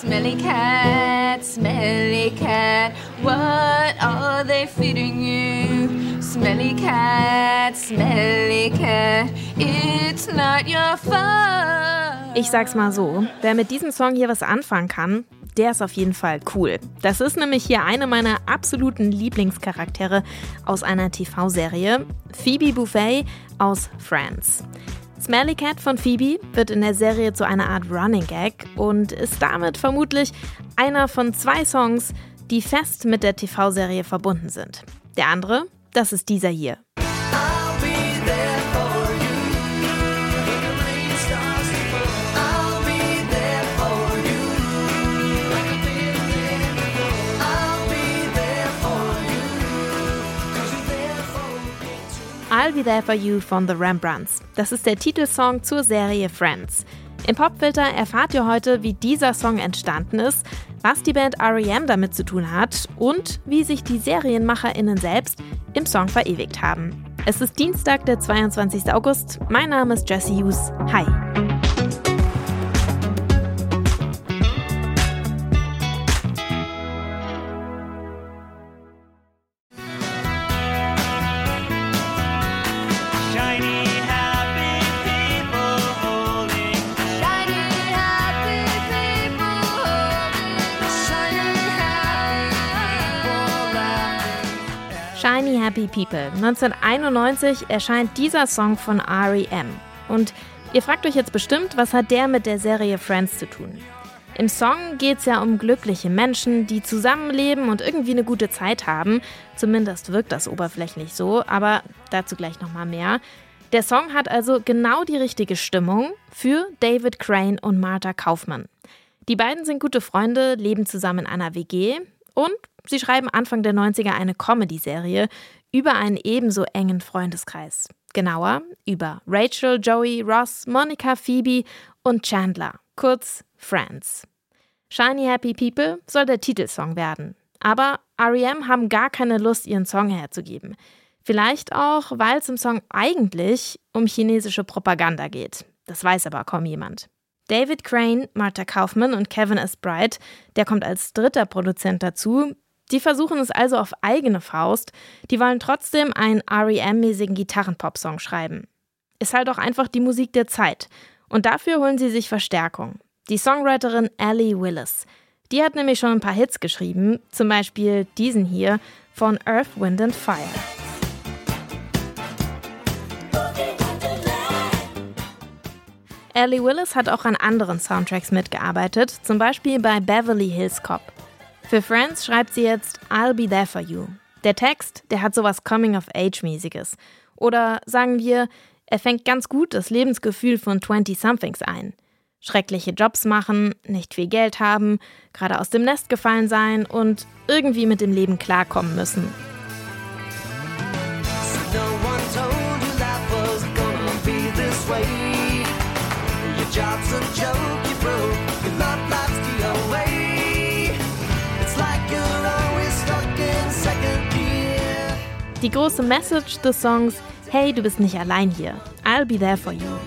Smelly cat, smelly cat, what are they feeding you? Smelly cat, smelly cat, it's not your fault. Ich sag's mal so, wer mit diesem Song hier was anfangen kann, der ist auf jeden Fall cool. Das ist nämlich hier eine meiner absoluten Lieblingscharaktere aus einer TV-Serie, Phoebe Buffet aus Friends. Smelly Cat von Phoebe wird in der Serie zu einer Art Running Gag und ist damit vermutlich einer von zwei Songs, die fest mit der TV-Serie verbunden sind. Der andere, das ist dieser hier. I'll Be There For You von The Rembrandts. Das ist der Titelsong zur Serie Friends. Im Popfilter erfahrt ihr heute, wie dieser Song entstanden ist, was die Band REM damit zu tun hat und wie sich die SerienmacherInnen selbst im Song verewigt haben. Es ist Dienstag, der 22. August. Mein Name ist Jesse Hughes. Hi. Happy People. 1991 erscheint dieser Song von REM. Und ihr fragt euch jetzt bestimmt, was hat der mit der Serie Friends zu tun? Im Song geht es ja um glückliche Menschen, die zusammenleben und irgendwie eine gute Zeit haben. Zumindest wirkt das oberflächlich so, aber dazu gleich nochmal mehr. Der Song hat also genau die richtige Stimmung für David Crane und Martha Kaufmann. Die beiden sind gute Freunde, leben zusammen in einer WG und Sie schreiben Anfang der 90er eine Comedy-Serie über einen ebenso engen Freundeskreis. Genauer über Rachel, Joey, Ross, Monica, Phoebe und Chandler, kurz Friends. Shiny Happy People soll der Titelsong werden. Aber REM haben gar keine Lust, ihren Song herzugeben. Vielleicht auch, weil es im Song eigentlich um chinesische Propaganda geht. Das weiß aber kaum jemand. David Crane, Martha Kaufman und Kevin S. Bright, der kommt als dritter Produzent dazu, die versuchen es also auf eigene Faust, die wollen trotzdem einen REM-mäßigen Gitarrenpop-Song schreiben. Ist halt auch einfach die Musik der Zeit. Und dafür holen sie sich Verstärkung. Die Songwriterin Ellie Willis. Die hat nämlich schon ein paar Hits geschrieben, zum Beispiel diesen hier von Earth, Wind and Fire. Ellie Willis hat auch an anderen Soundtracks mitgearbeitet, zum Beispiel bei Beverly Hills Cop. Für Friends schreibt sie jetzt I'll be there for you. Der Text, der hat sowas Coming-of-Age-mäßiges. Oder sagen wir, er fängt ganz gut das Lebensgefühl von 20-somethings ein. Schreckliche Jobs machen, nicht viel Geld haben, gerade aus dem Nest gefallen sein und irgendwie mit dem Leben klarkommen müssen. Job's a joke, you broke, your love life's the away. Die große Message des Songs, hey, du bist nicht allein hier. I'll be there for you.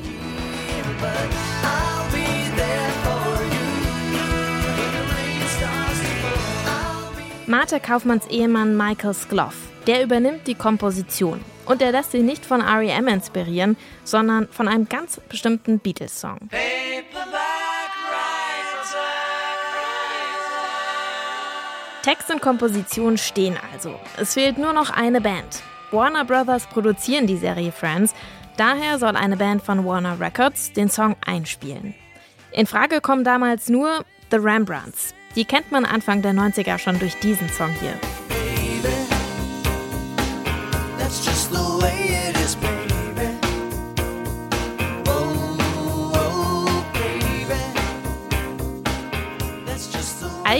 Martha Kaufmanns Ehemann Michael Skloff, der übernimmt die Komposition. Und er lässt sich nicht von REM inspirieren, sondern von einem ganz bestimmten Beatles-Song. Text und Komposition stehen also. Es fehlt nur noch eine Band. Warner Brothers produzieren die Serie Friends, daher soll eine Band von Warner Records den Song einspielen. In Frage kommen damals nur The Rembrandts. Die kennt man Anfang der 90er schon durch diesen Song hier.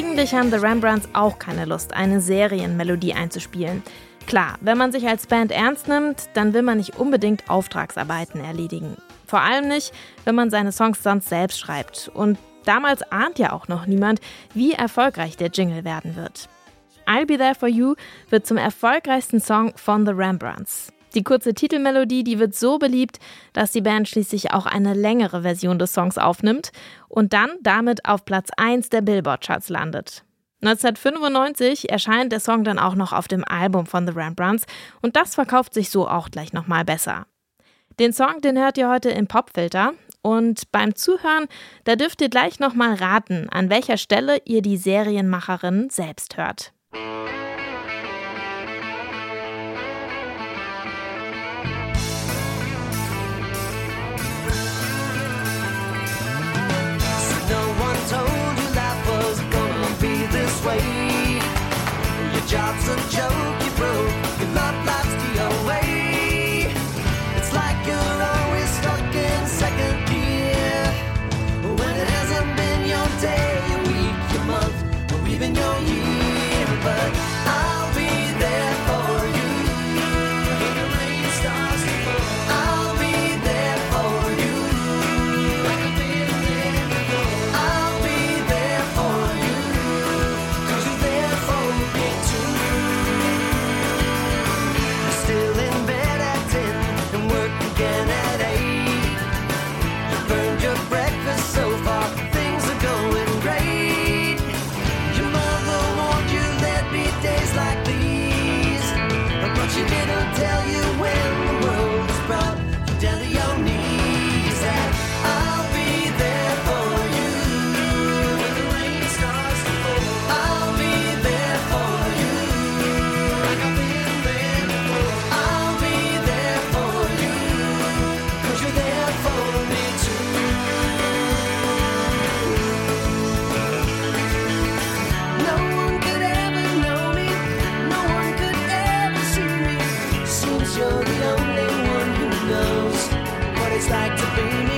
Eigentlich haben The Rembrandts auch keine Lust, eine Serienmelodie einzuspielen. Klar, wenn man sich als Band ernst nimmt, dann will man nicht unbedingt Auftragsarbeiten erledigen. Vor allem nicht, wenn man seine Songs sonst selbst schreibt. Und damals ahnt ja auch noch niemand, wie erfolgreich der Jingle werden wird. I'll Be There For You wird zum erfolgreichsten Song von The Rembrandts. Die kurze Titelmelodie, die wird so beliebt, dass die Band schließlich auch eine längere Version des Songs aufnimmt und dann damit auf Platz 1 der Billboard-Charts landet. 1995 erscheint der Song dann auch noch auf dem Album von The Rembrandts und das verkauft sich so auch gleich nochmal besser. Den Song, den hört ihr heute im Popfilter und beim Zuhören, da dürft ihr gleich nochmal raten, an welcher Stelle ihr die Serienmacherin selbst hört. Job's a joke, you broke, your love life's like to be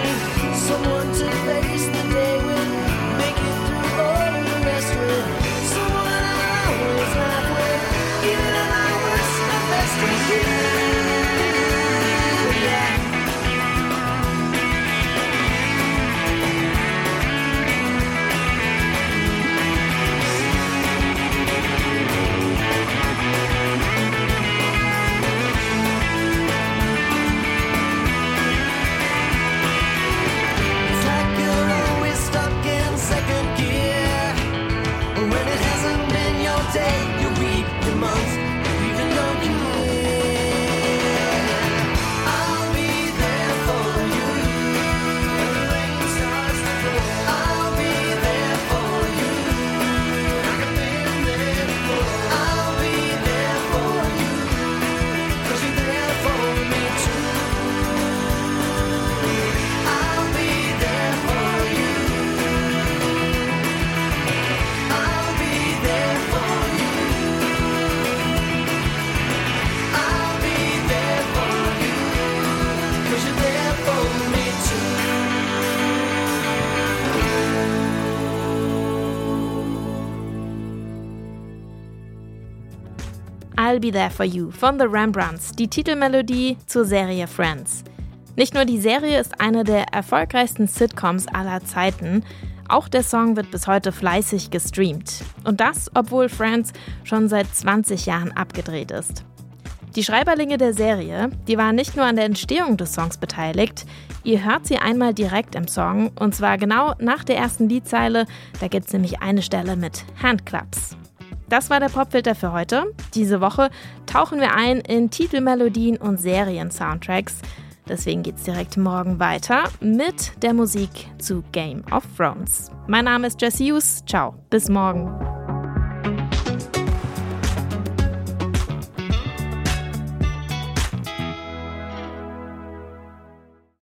I'll Be There For You von The Rembrandts, die Titelmelodie zur Serie Friends. Nicht nur die Serie ist eine der erfolgreichsten Sitcoms aller Zeiten, auch der Song wird bis heute fleißig gestreamt. Und das, obwohl Friends schon seit 20 Jahren abgedreht ist. Die Schreiberlinge der Serie, die waren nicht nur an der Entstehung des Songs beteiligt, ihr hört sie einmal direkt im Song und zwar genau nach der ersten Liedzeile, da gibt es nämlich eine Stelle mit Handclaps. Das war der Popfilter für heute. Diese Woche tauchen wir ein in Titelmelodien und Serien-Soundtracks. Deswegen geht's direkt morgen weiter mit der Musik zu Game of Thrones. Mein Name ist Jesse Hughes. Ciao, bis morgen.